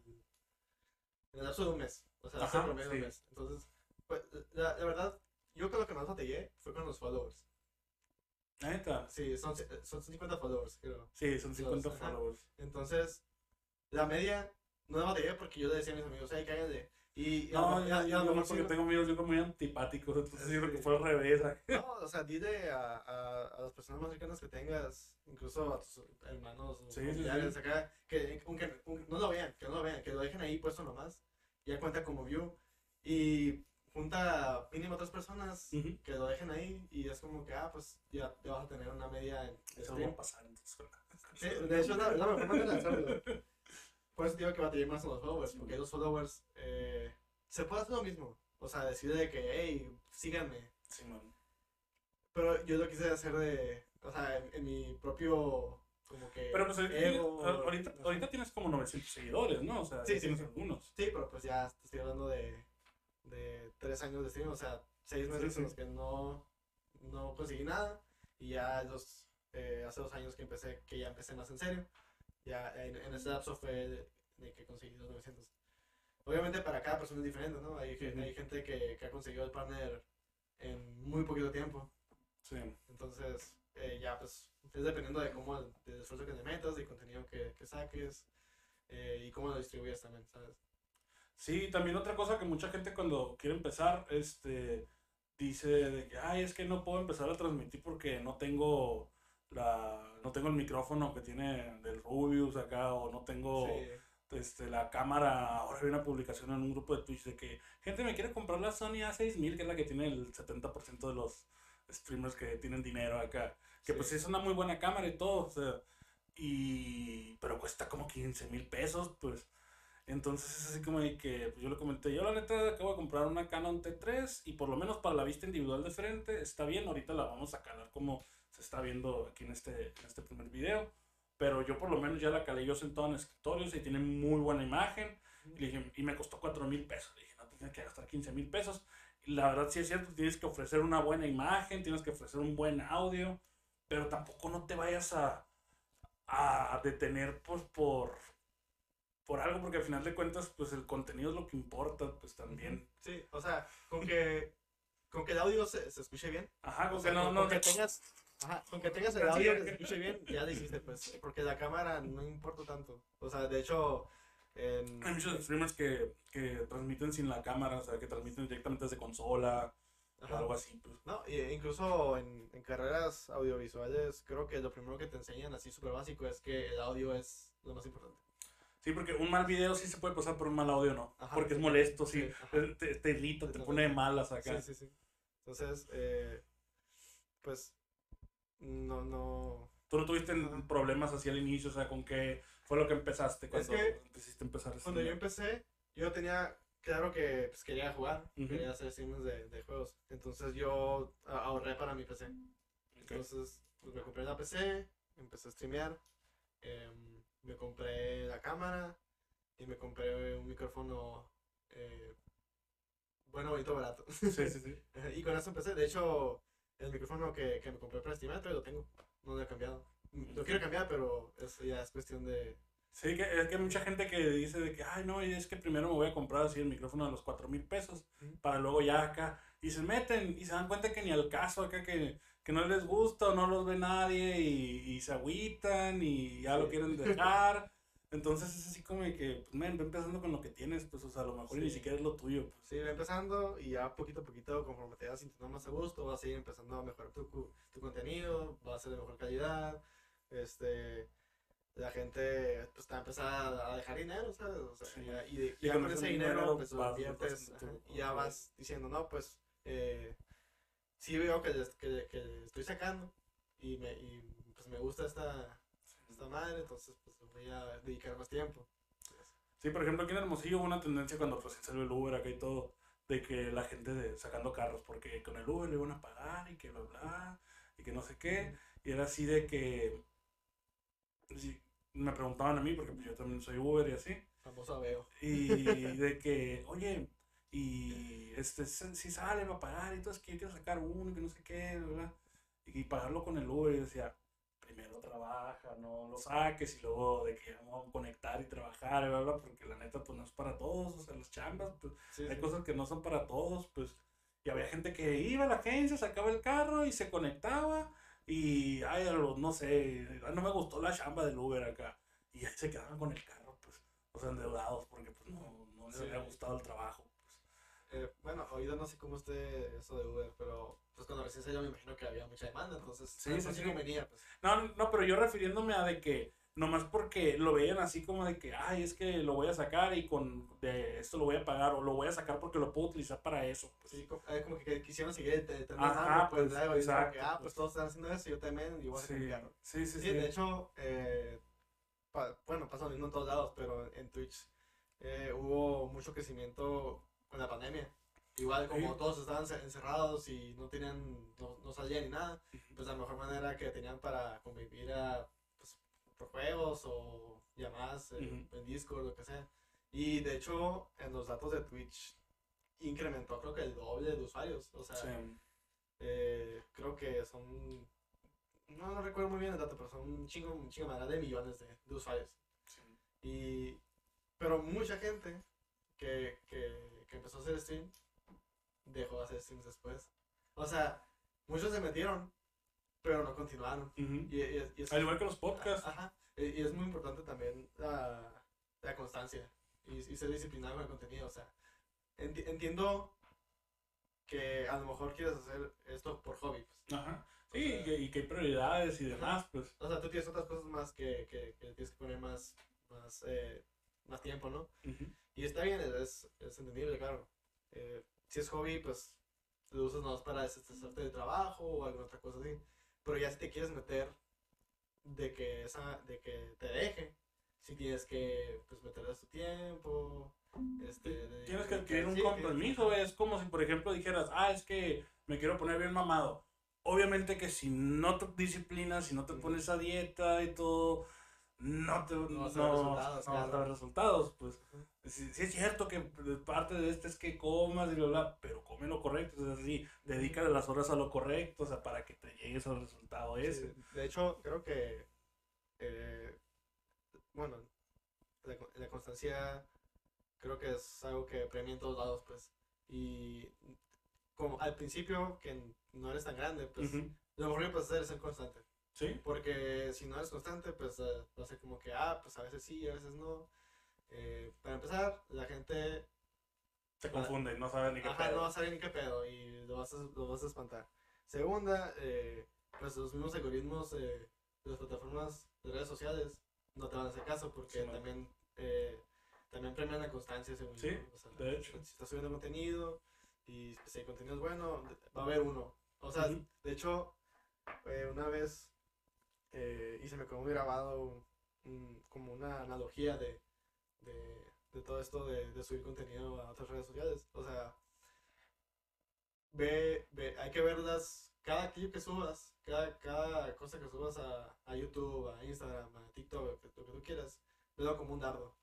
en el lapso de un mes. O sea, Ajá, sí. un mes. Entonces, pues, la, la verdad, yo con lo que más batallé fue con los followers. La neta, Sí, son, son 50 followers, creo. sí, son 50 ajá. followers. Entonces, la media no batallé porque yo le decía a mis amigos, ay, cállate. Y, No, lo- y yo, porque tengo amigos yo creo muy antipáticos, entonces yo creo que fue al revés. No, o sea, dile a, a, a las personas más cercanas que tengas, incluso a tus hermanos Sí, sí, familiares sí. acá, que aunque un- no lo vean, que no lo vean, que lo dejen ahí puesto nomás, ya cuenta como view. Y junta mínimo tres personas Ujú. que lo dejen ahí y es como que, ah, pues ya, ya vas a tener una media en Eso va a pasar entonces. Sí, de hecho, es la, la mejor manera de hacerlo. Por eso digo que batallé más con los followers, porque los followers eh, se puede hacer lo mismo. O sea, decir de que, hey, síganme. Sí, man. Pero yo lo quise hacer de, o sea, en, en mi propio, como que, Pero pues ahorita, ego. ahorita, ahorita tienes como 900 seguidores, ¿no? O sea, Sí, tienes sí. algunos. Sí, pero pues ya te estoy hablando de, de tres años de stream, o sea, seis meses en los que no, no conseguí nada. Y ya los, eh, hace dos años que empecé, que ya empecé más en serio. Ya en, en ese lapso fue de, de que conseguí los 900. Obviamente para cada persona es diferente, ¿no? Hay, hay gente que, que ha conseguido el partner en muy poquito tiempo. Sí. Entonces, eh, ya pues, es dependiendo de cómo, del esfuerzo que le metas, del contenido que, que saques eh, y cómo lo distribuyes también, ¿sabes? Sí, también otra cosa que mucha gente cuando quiere empezar, este, dice de que, ay, es que no puedo empezar a transmitir porque no tengo la, no tengo el micrófono que tiene del Rubius acá, o no tengo Sí. este, la cámara, ahora vi una publicación en un grupo de Twitch de que gente me quiere comprar la Sony A6000, que es la que tiene el 70% de los streamers que tienen dinero acá. Que pues Sí. es una muy buena cámara y todo, o sea, y, pero cuesta como 15 mil pesos, pues. Entonces es así como de que pues, yo le comenté, yo la neta acabo de comprar una Canon T3 y por lo menos para la vista individual de frente está bien, ahorita la vamos a calar como se está viendo aquí en este, en este primer video. Pero yo por lo menos ya la calé yo sentado en escritorios y tiene muy buena imagen. Y, le dije, y me costó 4 mil pesos. Le dije, no tienes que gastar 15 mil pesos. Y la verdad sí es cierto, tienes que ofrecer una buena imagen, tienes que ofrecer un buen audio, pero tampoco no te vayas a, a detener pues, por, por algo, porque al final de cuentas pues el contenido es lo que importa, pues también. Sí, o sea, con que, con que el audio se, se escuche bien. Ajá, O con sea, que no, con, no con que te- tengas, ajá, con que tengas el audio que se escuche bien, ya lo hiciste, pues. Porque la cámara no importa tanto. O sea, de hecho, en, Hay muchos streamers que, que transmiten sin la cámara, o sea, que transmiten directamente desde consola o ajá. algo así, pues. No, y incluso en, en carreras audiovisuales, creo que lo primero que te enseñan así súper básico es que el audio es lo más importante. Sí, porque un mal video sí se puede pasar, pero un mal audio no. Ajá. porque es molesto, sí. Sí, te, te irrita, te pone de malas acá. Sí, sí, sí. Entonces, eh, pues, no, no. Tú no tuviste Ajá. problemas así al inicio, o sea, con qué fue lo que empezaste cuando que decidiste empezar a Cuando yo empecé, yo tenía claro que pues, quería jugar, quería hacer streams de, de juegos. Entonces yo ahorré para mi PC. Entonces pues, me compré la PC, empecé a streamear, em, me compré la cámara y me compré un micrófono eh, bueno, bonito, barato. Sí, sí, sí. y con eso empecé. De hecho, el micrófono que, que me compré para streamear todavía lo tengo. No lo he cambiado. Lo quiero cambiar, pero eso ya es cuestión de... Sí, que, es que hay mucha gente que dice de que, ay, no, es que primero me voy a comprar así el micrófono de los 4 mil pesos, para luego ya acá, y se meten y se dan cuenta que ni al caso acá, que, que no les gusta o no los ve nadie y, y se agüitan y ya lo quieren dejar. Entonces es así como de que, pues, men, ve empezando con lo que tienes, pues, o sea, a lo mejor ni Sí. siquiera es lo tuyo, pues. Sí, va empezando y ya poquito a poquito, conforme te vas sintiendo más a gusto, vas a ir empezando a mejorar tu, tu contenido, va a ser de mejor calidad. Este, la gente pues está empezando a dejar dinero, ¿sabes? O sea, Sí. y, de- Y ya con ese dinero, pues lo inviertes y ya vas diciendo, no, pues eh, sí veo que, que, que estoy sacando y me, y, pues me gusta esta, esta madre, entonces pues voy a dedicar más tiempo. Sí, por ejemplo, aquí en Hermosillo hubo una tendencia cuando recién salió el Uber acá y todo, de que la gente de, sacando carros, porque con el Uber le iban a pagar y que bla bla, y que no sé qué, y era así de que sí, me preguntaban a mí, porque pues yo también soy Uber y así, Famoso veo. y de que, oye, y este, si sale, va a pagar, y todo es que yo quiero sacar uno, y que no sé qué, ¿verdad? Y, pagarlo con el Uber, y decía, primero trabaja, no lo saques, y luego de que vamos a conectar y trabajar, bla, bla, porque la neta, pues no es para todos, o sea, las chambas, pues Sí, hay sí. cosas que no son para todos, pues. Y había gente que iba a la agencia, sacaba el carro y se conectaba. Y, ay, no sé, ah, no me gustó la chamba del Uber acá. Y ahí se quedaban con el carro, pues. O sea, endeudados, porque pues no, no les Sí. había gustado el trabajo. Pues. Eh, bueno, ahorita no sé cómo esté eso de Uber, pero pues cuando recién salió me imagino que había mucha demanda, entonces Sí, pues, sí, convenía, pues. No, no, pero yo refiriéndome a de que, nomás porque lo veían así como de que, ay, es que lo voy a sacar y con de esto lo voy a pagar, o lo voy a sacar porque lo puedo utilizar para eso. Pues. Sí, como, eh, como que quisieron seguir tren Ajá, pues, pues, y como exacto, que, ah, pues. pues todos están haciendo eso, yo también, y voy a Sí, carro. sí, sí, Sí, sí. de hecho, eh, pa- bueno, pasa lo mismo en todos lados, pero en Twitch eh, hubo mucho crecimiento con la pandemia. Igual como Sí. todos estaban ce- encerrados y no tenían, no, no salían ni nada, pues la mejor manera que tenían para convivir era pues, por juegos o llamadas eh, Ujú. en Discord, lo que sea. Y de hecho, en los datos de Twitch incrementó creo que el doble de usuarios. O sea, Sí. eh, creo que son. No, no recuerdo muy bien el dato, pero son un chingo, un chingo de millones de, de usuarios. sí. Y, pero mucha gente que, que, que empezó a hacer stream dejó de hacer streams después. O sea, muchos se metieron, pero no continuaron. Y, y- y es, Al igual que los podcasts. Ajá. Y, es muy importante también la, la constancia y, y ser disciplinado con el contenido. O sea, enti- entiendo que a lo mejor quieres hacer esto por hobby. Pues. Ajá. Sí, sea, y que, y que hay prioridades y demás, pues. O sea, tú tienes otras cosas más que, que, que tienes que poner más, más, eh, más tiempo, ¿no? Y está bien, es, es entendible, claro. Eh, si es hobby, pues lo usas más para desestresarte del trabajo o alguna otra cosa así. Pero ya si te quieres meter de que, esa, de que te deje, si tienes que pues, meterle tu tiempo. Este, de- Tienes que de- adquirir un sí, compromiso, que- es como si por ejemplo dijeras, ah, es que me quiero poner bien mamado. Obviamente que si no te disciplinas, si no te pones a dieta y todo, no te No vas a resultados, no vas a claro. ver resultados, pues. Sí, sí es cierto que parte de esto es que comas y bla, bla, pero come lo correcto, es así, dedícale las horas a lo correcto, o sea, para que te llegues al resultado ese. Sí, de hecho, creo que, eh, bueno, la, con- la constancia creo que es algo que premia en todos lados, pues. Y como al principio, que no eres tan grande, pues lo mejor que puedes hacer es ser constante. Sí, Porque si no eres constante, pues eh, va a ser como que, ah, pues a veces sí, a veces no. Eh, para empezar, la gente se confunde y no sabe ni qué Ajá, pedo. no saber ni qué pedo y lo vas a, lo vas a espantar. Segunda, eh, pues los mismos algoritmos eh, de las plataformas de redes sociales no te van a hacer caso porque Sí, también, eh, también premian la constancia según Sí, yo. O sea, de hecho. Si estás subiendo contenido y si el contenido es bueno, va a haber uno. O sea, Ujú. de hecho, eh, una vez eh, y se me quedó muy grabado un- como una analogía de, de, de todo esto de, de subir contenido a otras redes sociales. O sea, ve, ve, hay que verlas, cada clip que subas, cada, cada cosa que subas a, a YouTube, a Instagram, a TikTok, lo que, tú quieras, velo como un dardo,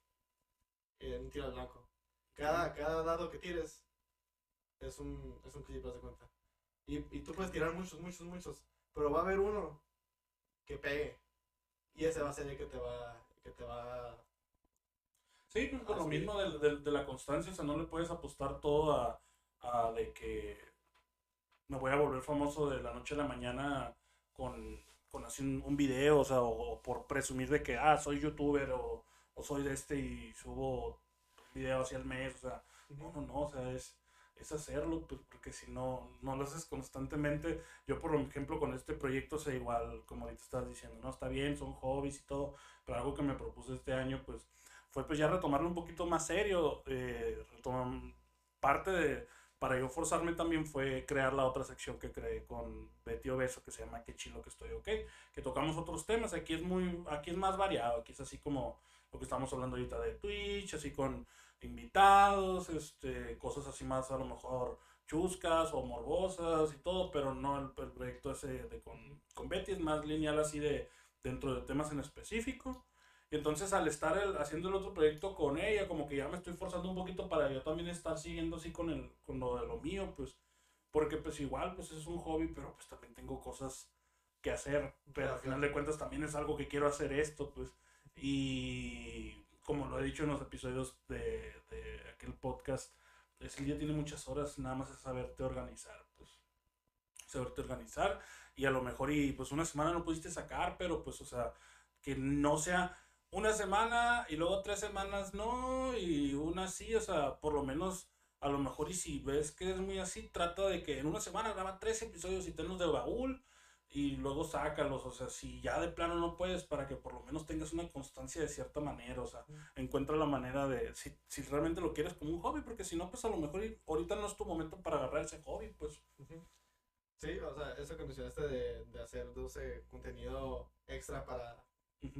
eh, un tiro al blanco. Cada, cada dardo que tires es un, es un clip, haz de cuenta. Y, y tú puedes tirar muchos, muchos, muchos, pero va a haber uno que pegue. Y ese va a ser el que te va, que te va Sí, pues por Ah, lo mismo de, de- de la constancia, o sea, no le puedes apostar todo a, a de que me voy a volver famoso de la noche a la mañana con, con así un, un video, o sea, o, o por presumir de que, ah, soy youtuber o, o soy de este y subo un video así al mes, o sea, no, no, no, o sea, es, es hacerlo, pues porque si no, no lo haces constantemente, yo por ejemplo con este proyecto sé igual, como ahorita estás diciendo, no, está bien, son hobbies y todo, pero algo que me propuse este año, pues fue pues ya retomarlo un poquito más serio, eh, parte de, para yo forzarme también fue crear la otra sección que creé con Betty Obeso que se llama Qué chilo que estoy ok, que tocamos otros temas, aquí es muy, aquí es más variado, aquí es así como lo que estamos hablando ahorita de Twitch, así con invitados, este, cosas así más a lo mejor chuscas o morbosas y todo, pero no el, proyecto ese de con, con, Betty es más lineal así de dentro de temas en específico. Y entonces al estar haciendo el otro proyecto con ella, como que ya me estoy forzando un poquito para yo también estar siguiendo así con, el, con lo de lo mío, pues, porque pues igual pues es un hobby, pero pues también tengo cosas que hacer, pero al final de cuentas también es algo que quiero hacer esto, pues, y como lo he dicho en los episodios de, de aquel podcast, es el día tiene muchas horas, nada más es saberte organizar, pues saberte organizar y a lo mejor y pues una semana no pudiste sacar, pero pues o sea, que no sea una semana y luego tres semanas no y una sí, o sea, por lo menos a lo mejor y si ves que es muy así, trata de que en una semana graba tres episodios y tenlos de baúl y luego sácalos, o sea, si ya de plano no puedes, para que por lo menos tengas una constancia de cierta manera, o sea, encuentra la manera de, si, si realmente lo quieres como un hobby, porque si no, pues a lo mejor ahorita no es tu momento para agarrar ese hobby, pues. Sí, o sea, eso que mencionaste de, de hacer dulce contenido extra para,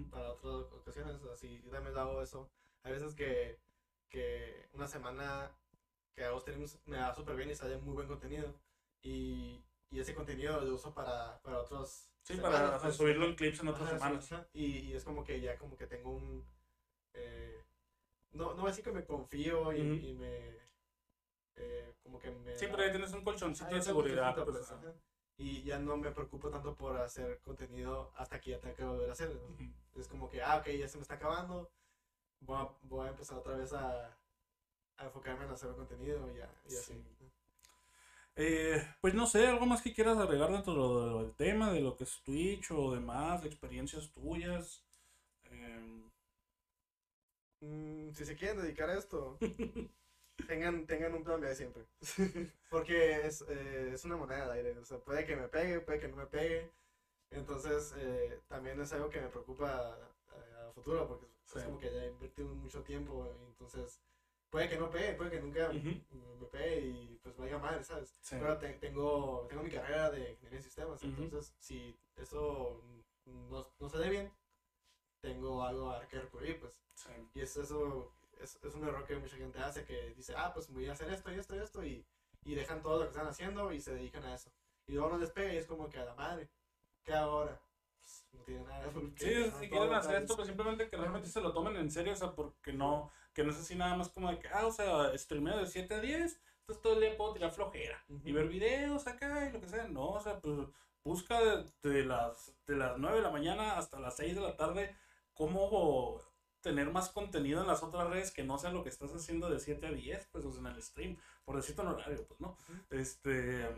para otras ocasiones, así yo también hago eso. Hay veces que, que una semana que hago streams me va súper bien y sale muy buen contenido. Y, y ese contenido lo uso para, para otros. Sí, para pues. subirlo en clips en otras semanas. y, y, es como que ya como que tengo un. Eh, no, no así que me confío y, y me. Eh, como que me. Sí, pero ya tienes un colchoncito de seguridad. Pues, y ya no me preocupo tanto por hacer contenido hasta que ya tenga que volver a hacer. Es como que, ah, ok, ya se me está acabando. Voy a, voy a empezar otra vez a, a enfocarme en hacer contenido y, ya, y así. Eh, pues no sé, algo más que quieras agregar dentro del tema, de lo que es Twitch o demás, experiencias tuyas. Em, mm, si se quieren dedicar a esto, tengan, tengan un plan B siempre. Porque es, eh, es una moneda de aire. O sea, puede que me pegue, puede que no me pegue. Entonces, eh, también es algo que me preocupa a, futuro, porque es como que ya invertí mucho tiempo. Entonces, puede que no pegue, puede que nunca me pegue y vaya mal, ¿sabes? Pero tengo, tengo mi carrera de ingeniería de sistemas, entonces si eso no, no se dé bien, tengo algo a que recurrir, pues. Y es, eso es, es, un error que mucha gente hace, que dice, ah, pues voy a hacer esto y esto y esto, y, y dejan todo lo que están haciendo y se dedican a eso. Y luego no les pega y es como que a la madre, ¿qué ahora? Pues, no tiene nada. Sí, si quieren hacer esto, pues simplemente que realmente se lo tomen en serio, o sea, porque no que no es así nada más como de que, ah, o sea, streameo de 7 a 10, entonces todo el día puedo tirar flojera y ver videos acá y lo que sea. No, o sea, pues busca de, las, de las 9 de la mañana hasta las 6 de la tarde cómo tener más contenido en las otras redes que no sea lo que estás haciendo de 7 a 10, pues, o sea, en el stream, por decirte un horario, pues, ¿no? Este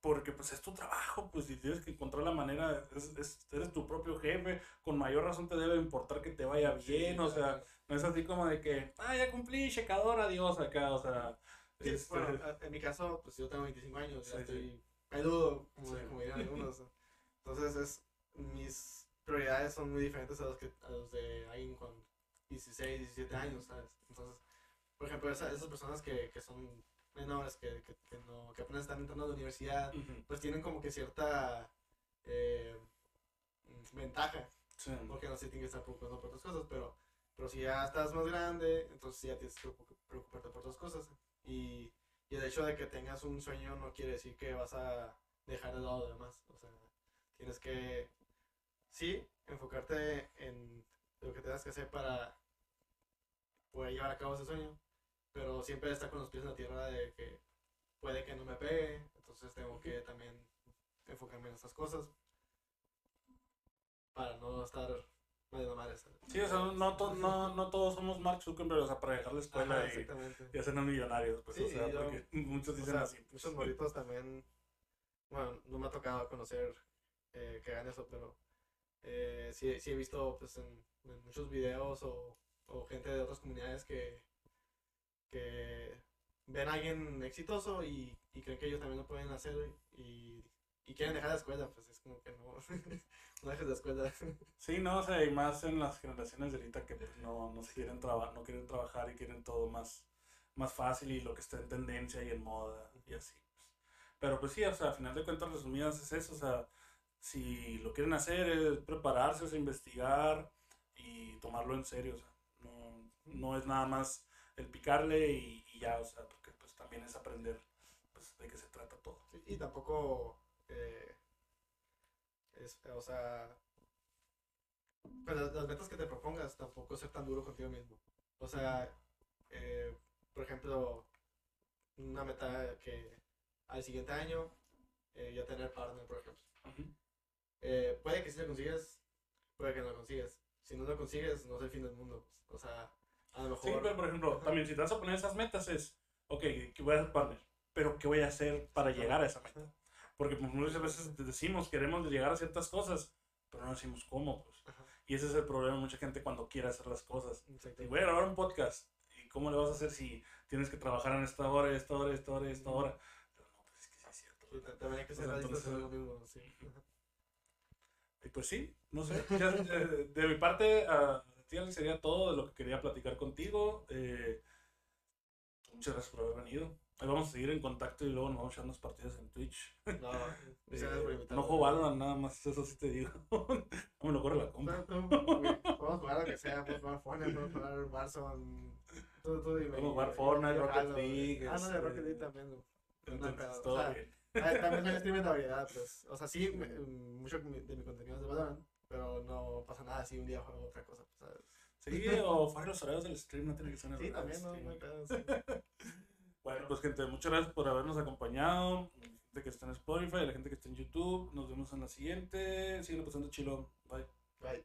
porque pues es tu trabajo, pues si tienes que encontrar la manera, es, eres tu propio jefe, con mayor razón te debe importar que te vaya bien, o sea, no es así como de que, ah, ya cumplí, checador, adiós acá, o sea. Este bueno, en mi caso, pues yo tengo 25 años, ya estoy peludo, como, como dirían algunos. Entonces, es, mis prioridades son muy diferentes a los, que, a los de alguien con 16, 17 años, ¿sabes? Entonces, por ejemplo, esas, esas personas que, que son menores que, que, que, no, que apenas están entrando a la universidad, pues tienen como que cierta eh, ventaja. Porque no se tienen que estar preocupando por otras cosas, pero, pero si ya estás más grande, entonces ya tienes que preocuparte por otras cosas. Y, y el hecho de que tengas un sueño no quiere decir que vas a dejar de lado lo demás. O sea, tienes que, sí, enfocarte en lo que tengas que hacer para poder llevar a cabo ese sueño, pero siempre está con los pies en la tierra de que puede que no me pegue, entonces tengo que también enfocarme en estas cosas para no estar medio. Sí, o sea, no, no, no todos somos Mark Zuckerberg, o sea, para dejar la escuela y, y hacernos millonarios, pues, o sea, porque muchos dicen así. Pues, muchos moritos también, bueno, no me ha tocado conocer eh, que hagan eso, pero eh, sí, sí he visto pues en, en muchos videos o, o gente de otras comunidades que que ven a alguien exitoso y, y creen que ellos también lo pueden hacer y, y quieren dejar la escuela, pues es como que no, no dejes la escuela. Sí, no, o sea, y más en las generaciones de ahorita que pues, no, no se quieren trabajar, no quieren trabajar y quieren todo más, más fácil y lo que está en tendencia y en moda y así. pues. Pero pues sí, o sea, a final de cuentas resumidas es eso, o sea, si lo quieren hacer es prepararse, o sea, investigar y tomarlo en serio, o sea, no, no es nada más el picarle y, y ya, o sea, porque pues también es aprender pues, de qué se trata todo. Sí, y tampoco, eh, es, o sea, pues las, las metas que te propongas tampoco ser tan duro contigo mismo. O sea, eh, por ejemplo, una meta que al siguiente año eh, ya tener partner, por ejemplo. Eh, puede que si lo consigues, puede que no lo consigues. Si no lo consigues, no es el fin del mundo. pues. O sea, a lo mejor... Sí, pero por ejemplo, también si te vas a poner esas metas es, ok, que voy a ser partner, pero ¿qué voy a hacer para llegar a esa meta? Porque pues, muchas veces decimos, queremos llegar a ciertas cosas, pero no decimos cómo, pues. Ajá, Y ese es el problema de mucha gente cuando quiere hacer las cosas. exacto. Y voy a grabar un podcast, ¿y cómo le vas a hacer si tienes que trabajar en esta hora, esta hora, esta hora, esta hora? Pero no, pues es que sí es cierto. Sí, también hay que ser entonces- uno mismo, sí. Ajá. Y pues sí, no sé. ya, de, de mi parte, a ti sería todo de lo que quería platicar contigo. Eh, muchas gracias por haber venido. Ahí vamos a seguir en contacto y luego nos vamos a echar unas partidas en Twitch. No, Eh, no juego Valorant nada más, eso sí te digo. no me lo corre la güey, Podemos jugar lo que sea, podemos jugar Fortnite, podemos jugar Warzone. Tú, tú dime. Podemos jugar Fortnite, Rocket League, Ah, no, de este, Rocket League también. Entonces, todo bien. También soy streamer de habilidad, pues. O sea, sí, mucho de mi contenido es de Valorant, pero no pasa nada si un día juego otra cosa, pues, ¿sabes? Sí, o fuera los horarios del stream, no tiene que ser en el Sí, también, no, no hay pedo. Bueno, pues gente, muchas gracias por habernos acompañado. La gente que está en Spotify, la gente que está en YouTube. Nos vemos en la siguiente. Sigan pasando chilo. Bye. Bye.